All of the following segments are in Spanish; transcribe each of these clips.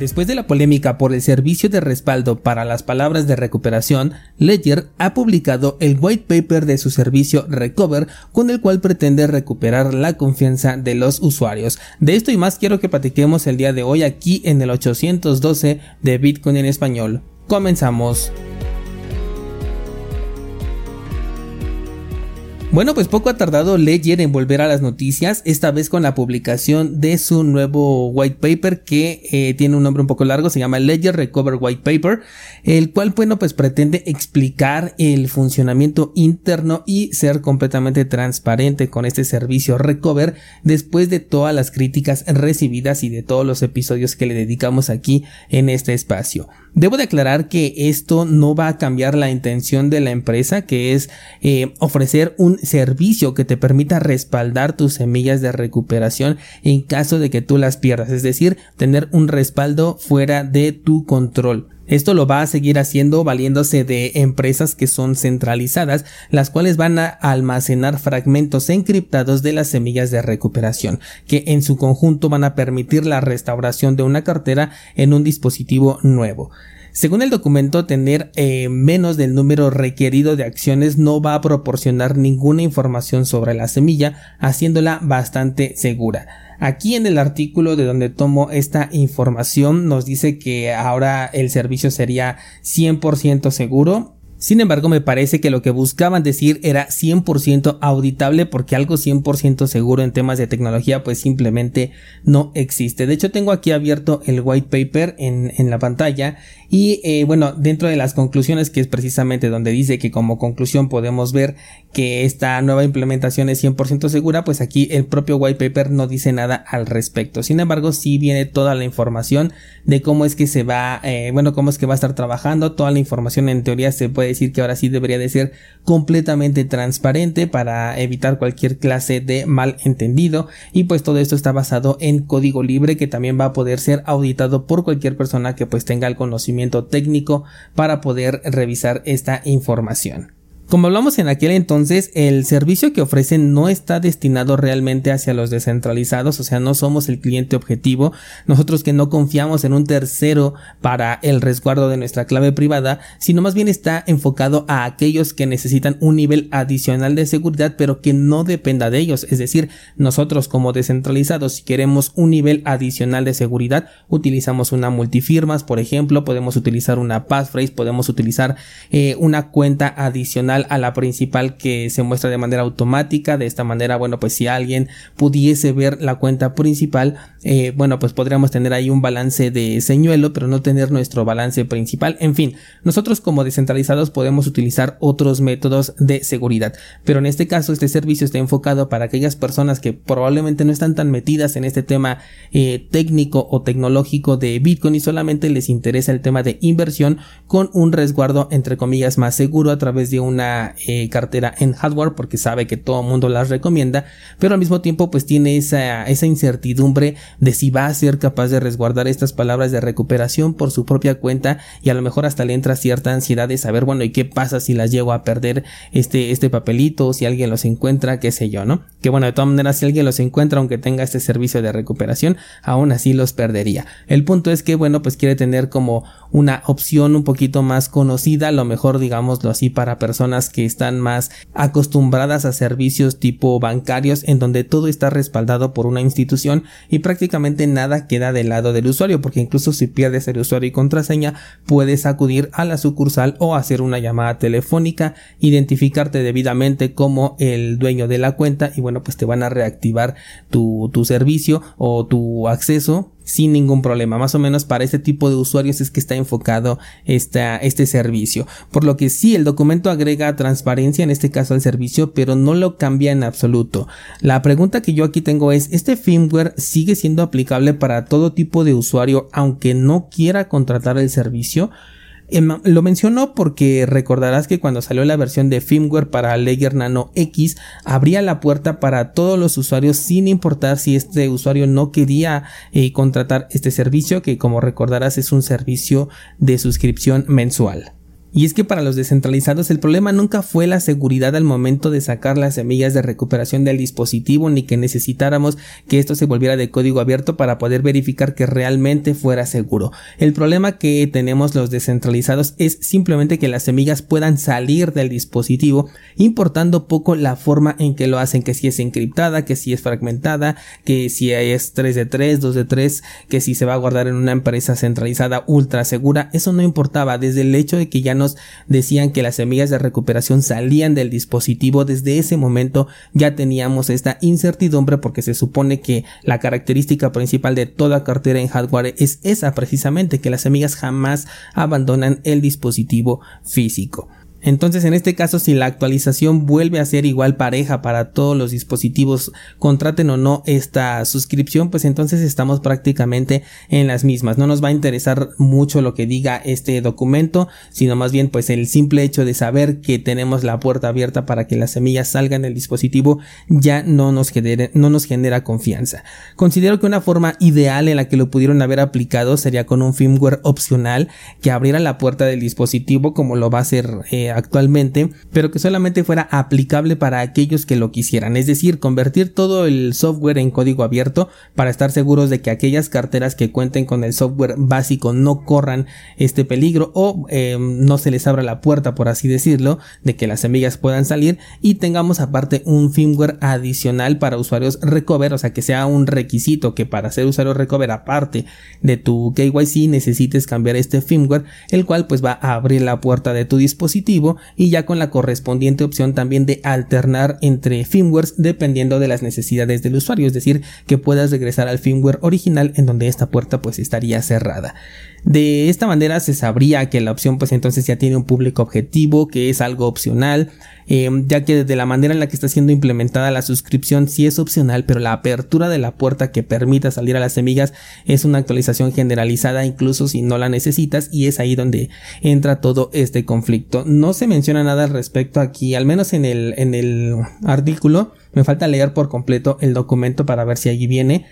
Después de la polémica por el servicio de respaldo para las palabras de recuperación, Ledger ha publicado el white paper de su servicio Recover con el cual pretende recuperar la confianza de los usuarios. De esto y más quiero que platiquemos el día de hoy aquí en el 812 de Bitcoin en español. Comenzamos. Bueno, pues poco ha tardado Ledger en volver a las noticias, esta vez con la publicación de su nuevo white paper que eh, tiene un nombre un poco largo, se llama Ledger Recover White Paper, el cual, bueno, pues pretende explicar el funcionamiento interno y ser completamente transparente con este servicio Recover después de todas las críticas recibidas y de todos los episodios que le dedicamos aquí en este espacio. Debo de aclarar que esto no va a cambiar la intención de la empresa, que es eh, ofrecer un servicio que te permita respaldar tus semillas de recuperación en caso de que tú las pierdas, es decir, tener un respaldo fuera de tu control. Esto lo va a seguir haciendo valiéndose de empresas que son centralizadas, las cuales van a almacenar fragmentos encriptados de las semillas de recuperación, que en su conjunto van a permitir la restauración de una cartera en un dispositivo nuevo. Según el documento, tener eh, menos del número requerido de acciones no va a proporcionar ninguna información sobre la semilla, haciéndola bastante segura. Aquí en el artículo de donde tomo esta información nos dice que ahora el servicio sería 100% seguro sin embargo, me parece que lo que buscaban decir era 100% auditable porque algo 100% seguro en temas de tecnología pues simplemente no existe. De hecho, tengo aquí abierto el white paper en, en la pantalla y eh, bueno, dentro de las conclusiones que es precisamente donde dice que como conclusión podemos ver que esta nueva implementación es 100% segura, pues aquí el propio white paper no dice nada al respecto. Sin embargo, sí viene toda la información de cómo es que se va, eh, bueno, cómo es que va a estar trabajando, toda la información en teoría se puede decir que ahora sí debería de ser completamente transparente para evitar cualquier clase de malentendido y pues todo esto está basado en código libre que también va a poder ser auditado por cualquier persona que pues tenga el conocimiento técnico para poder revisar esta información. Como hablamos en aquel entonces, el servicio que ofrecen no está destinado realmente hacia los descentralizados, o sea, no somos el cliente objetivo, nosotros que no confiamos en un tercero para el resguardo de nuestra clave privada, sino más bien está enfocado a aquellos que necesitan un nivel adicional de seguridad, pero que no dependa de ellos, es decir, nosotros como descentralizados, si queremos un nivel adicional de seguridad, utilizamos una multifirmas, por ejemplo, podemos utilizar una passphrase, podemos utilizar eh, una cuenta adicional a la principal que se muestra de manera automática. De esta manera, bueno, pues si alguien pudiese ver la cuenta principal, eh, bueno, pues podríamos tener ahí un balance de señuelo, pero no tener nuestro balance principal. En fin, nosotros como descentralizados podemos utilizar otros métodos de seguridad. Pero en este caso, este servicio está enfocado para aquellas personas que probablemente no están tan metidas en este tema eh, técnico o tecnológico de Bitcoin y solamente les interesa el tema de inversión con un resguardo entre comillas más seguro a través de una eh, cartera en hardware porque sabe que todo mundo las recomienda, pero al mismo tiempo pues tiene esa, esa incertidumbre de si va a ser capaz de resguardar estas palabras de recuperación por su propia cuenta y a lo mejor hasta le entra cierta ansiedad de saber, bueno, ¿y qué pasa si las llego a perder este, este papelito, si alguien los encuentra, qué sé yo, ¿no? Que bueno, de todas maneras, si alguien los encuentra, aunque tenga este servicio de recuperación, aún así los perdería. El punto es que, bueno, pues quiere tener como una opción un poquito más conocida, a lo mejor digámoslo así para personas que están más acostumbradas a servicios tipo bancarios en donde todo está respaldado por una institución y prácticamente nada queda del lado del usuario porque incluso si pierdes el usuario y contraseña puedes acudir a la sucursal o hacer una llamada telefónica, identificarte debidamente como el dueño de la cuenta y bueno pues te van a reactivar tu, tu servicio o tu acceso sin ningún problema. Más o menos para este tipo de usuarios es que está enfocado este servicio. Por lo que sí, el documento agrega transparencia en este caso al servicio, pero no lo cambia en absoluto. La pregunta que yo aquí tengo es, ¿este firmware sigue siendo aplicable para todo tipo de usuario aunque no quiera contratar el servicio? Em, lo menciono porque recordarás que cuando salió la versión de firmware para Ledger Nano X abría la puerta para todos los usuarios sin importar si este usuario no quería eh, contratar este servicio que como recordarás es un servicio de suscripción mensual. Y es que para los descentralizados el problema nunca fue la seguridad al momento de sacar las semillas de recuperación del dispositivo ni que necesitáramos que esto se volviera de código abierto para poder verificar que realmente fuera seguro. El problema que tenemos los descentralizados es simplemente que las semillas puedan salir del dispositivo importando poco la forma en que lo hacen, que si es encriptada, que si es fragmentada, que si es 3 de 3, 2 de 3, que si se va a guardar en una empresa centralizada ultra segura, eso no importaba desde el hecho de que ya decían que las semillas de recuperación salían del dispositivo, desde ese momento ya teníamos esta incertidumbre porque se supone que la característica principal de toda cartera en hardware es esa precisamente, que las semillas jamás abandonan el dispositivo físico. Entonces, en este caso, si la actualización vuelve a ser igual pareja para todos los dispositivos, contraten o no esta suscripción, pues entonces estamos prácticamente en las mismas. No nos va a interesar mucho lo que diga este documento, sino más bien pues el simple hecho de saber que tenemos la puerta abierta para que las semillas salgan del dispositivo ya no nos, genere, no nos genera confianza. Considero que una forma ideal en la que lo pudieron haber aplicado sería con un firmware opcional que abriera la puerta del dispositivo como lo va a hacer eh, actualmente, pero que solamente fuera aplicable para aquellos que lo quisieran, es decir, convertir todo el software en código abierto para estar seguros de que aquellas carteras que cuenten con el software básico no corran este peligro o em, no se les abra la puerta, por así decirlo, de que las semillas puedan salir y tengamos aparte un firmware adicional para usuarios recover, o sea que sea un requisito que para ser usuario recover aparte de tu KYC necesites cambiar este firmware, el cual pues va a abrir la puerta de tu dispositivo y ya con la correspondiente opción también de alternar entre firmwares dependiendo de las necesidades del usuario, es decir, que puedas regresar al firmware original en donde esta puerta pues estaría cerrada. De esta manera se sabría que la opción pues entonces ya tiene un público objetivo, que es algo opcional, em, ya que de la manera en la que está siendo implementada la suscripción sí es opcional, pero la apertura de la puerta que permita salir a las semillas es una actualización generalizada incluso si no la necesitas y es ahí donde entra todo este conflicto. No se menciona nada al respecto aquí, al menos en el, en el artículo. Me falta leer por completo el documento para ver si allí viene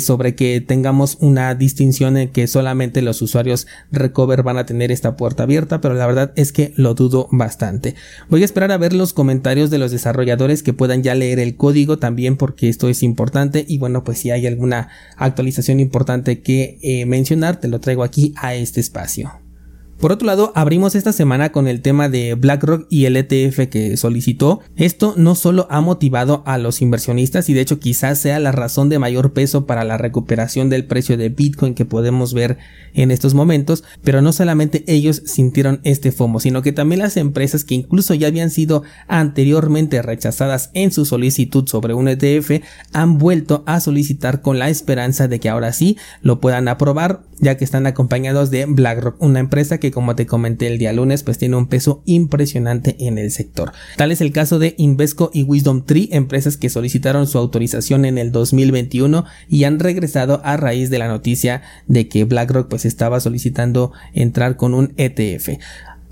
sobre que tengamos una distinción en que solamente los usuarios Recover van a tener esta puerta abierta, pero la verdad es que lo dudo bastante. Voy a esperar a ver los comentarios de los desarrolladores que puedan ya leer el código también porque esto es importante y bueno pues si hay alguna actualización importante que eh, mencionar te lo traigo aquí a este espacio. Por otro lado, abrimos esta semana con el tema de BlackRock y el ETF que solicitó. Esto no solo ha motivado a los inversionistas y de hecho quizás sea la razón de mayor peso para la recuperación del precio de Bitcoin que podemos ver en estos momentos, pero no solamente ellos sintieron este FOMO, sino que también las empresas que incluso ya habían sido anteriormente rechazadas en su solicitud sobre un ETF han vuelto a solicitar con la esperanza de que ahora sí lo puedan aprobar, ya que están acompañados de BlackRock, una empresa que como te comenté el día lunes, pues tiene un peso impresionante en el sector. Tal es el caso de Invesco y Wisdom Tree, empresas que solicitaron su autorización en el 2021 y han regresado a raíz de la noticia de que BlackRock pues estaba solicitando entrar con un ETF.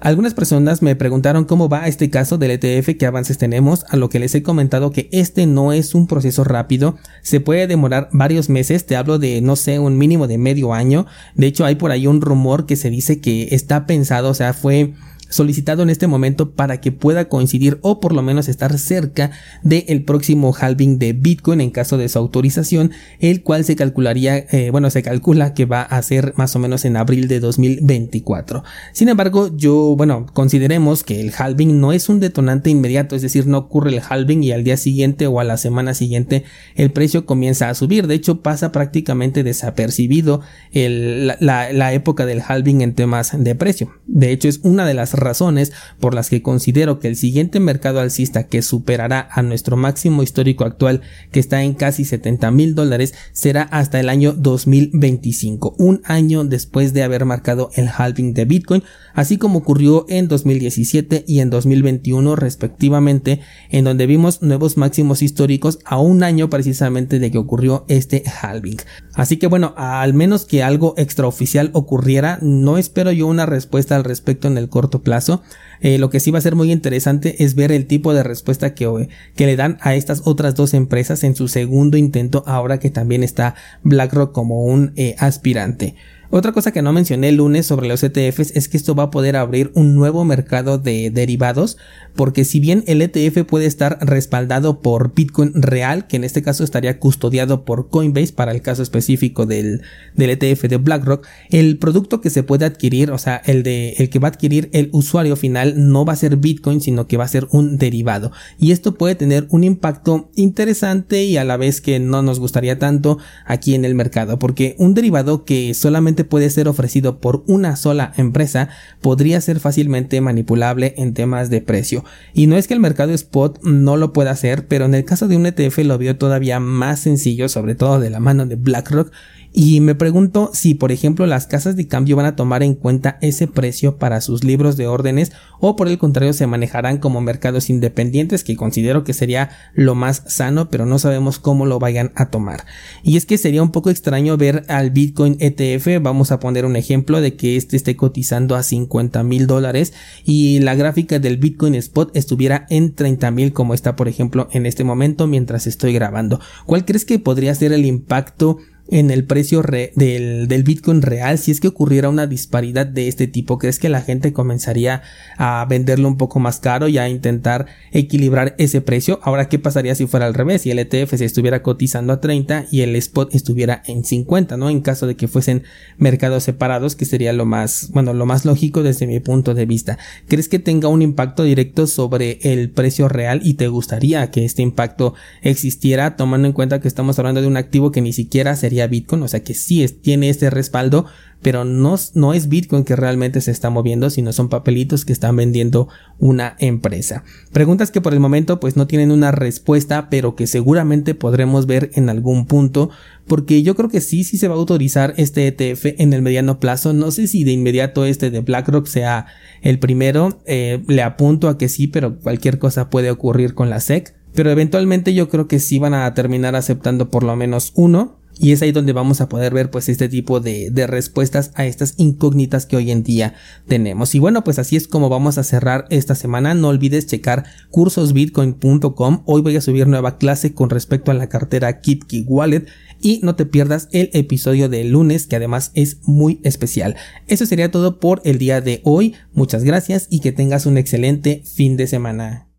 Algunas personas me preguntaron cómo va este caso del ETF, qué avances tenemos, a lo que les he comentado que este no es un proceso rápido, se puede demorar varios meses, te hablo de no sé, un mínimo de medio año, de hecho hay por ahí un rumor que se dice que está pensado, o sea, fue solicitado en este momento para que pueda coincidir o por lo menos estar cerca del próximo halving de Bitcoin en caso de su autorización, el cual se calcularía, eh, bueno, se calcula que va a ser más o menos en abril de 2024. Sin embargo, yo, bueno, consideremos que el halving no es un detonante inmediato, es decir, no ocurre el halving y al día siguiente o a la semana siguiente el precio comienza a subir. De hecho, pasa prácticamente desapercibido la, la época del halving en temas de precio. De hecho, es una de las razones por las que considero que el siguiente mercado alcista que superará a nuestro máximo histórico actual que está en casi 70 mil dólares será hasta el año 2025, un año después de haber marcado el halving de Bitcoin, así como ocurrió en 2017 y en 2021 respectivamente, en donde vimos nuevos máximos históricos a un año precisamente de que ocurrió este halving. Así que bueno, al menos que algo extraoficial ocurriera, no espero yo una respuesta al respecto en el corto plazo eh, lo que sí va a ser muy interesante es ver el tipo de respuesta que, que le dan a estas otras dos empresas en su segundo intento ahora que también está BlackRock como un eh, aspirante. Otra cosa que no mencioné el lunes sobre los ETFs es que esto va a poder abrir un nuevo mercado de derivados, porque si bien el ETF puede estar respaldado por Bitcoin real, que en este caso estaría custodiado por Coinbase para el caso específico del, del ETF de BlackRock, el producto que se puede adquirir, o sea, el de el que va a adquirir el usuario final no va a ser Bitcoin, sino que va a ser un derivado. Y esto puede tener un impacto interesante y a la vez que no nos gustaría tanto aquí en el mercado, porque un derivado que solamente puede ser ofrecido por una sola empresa podría ser fácilmente manipulable en temas de precio. Y no es que el mercado spot no lo pueda hacer, pero en el caso de un ETF lo vio todavía más sencillo, sobre todo de la mano de BlackRock, y me pregunto si, por ejemplo, las casas de cambio van a tomar en cuenta ese precio para sus libros de órdenes o por el contrario se manejarán como mercados independientes que considero que sería lo más sano, pero no sabemos cómo lo vayan a tomar. Y es que sería un poco extraño ver al Bitcoin ETF, vamos a poner un ejemplo de que este esté cotizando a 50 mil dólares y la gráfica del Bitcoin Spot estuviera en 30 mil como está, por ejemplo, en este momento mientras estoy grabando. ¿Cuál crees que podría ser el impacto en el precio del, del, Bitcoin real si es que ocurriera una disparidad de este tipo? ¿Crees que la gente comenzaría a venderlo un poco más caro y a intentar equilibrar ese precio? Ahora, ¿qué pasaría si fuera al revés? Si el ETF se estuviera cotizando a 30 y el spot estuviera en 50, ¿no? En caso de que fuesen mercados separados, que sería lo más, bueno, lo más lógico desde mi punto de vista. ¿Crees que tenga un impacto directo sobre el precio real y te gustaría que este impacto existiera tomando en cuenta que estamos hablando de un activo que ni siquiera sería Bitcoin, o sea que sí tiene este respaldo, pero no, es Bitcoin que realmente se está moviendo, sino son papelitos que están vendiendo una empresa. Preguntas que por el momento pues no tienen una respuesta, pero que seguramente podremos ver en algún punto, porque yo creo que sí, sí se va a autorizar este ETF en el mediano plazo. No sé si de inmediato este de BlackRock sea el primero, eh, le apunto a que sí, pero cualquier cosa puede ocurrir con la SEC. Pero eventualmente yo creo que sí van a terminar aceptando por lo menos uno y es ahí donde vamos a poder ver pues este tipo de, de, respuestas a estas incógnitas que hoy en día tenemos. Y bueno, pues así es como vamos a cerrar esta semana. No olvides checar cursosbitcoin.com. Hoy voy a subir nueva clase con respecto a la cartera KitKey Wallet y no te pierdas el episodio de lunes que además es muy especial. Eso sería todo por el día de hoy. Muchas gracias y que tengas un excelente fin de semana.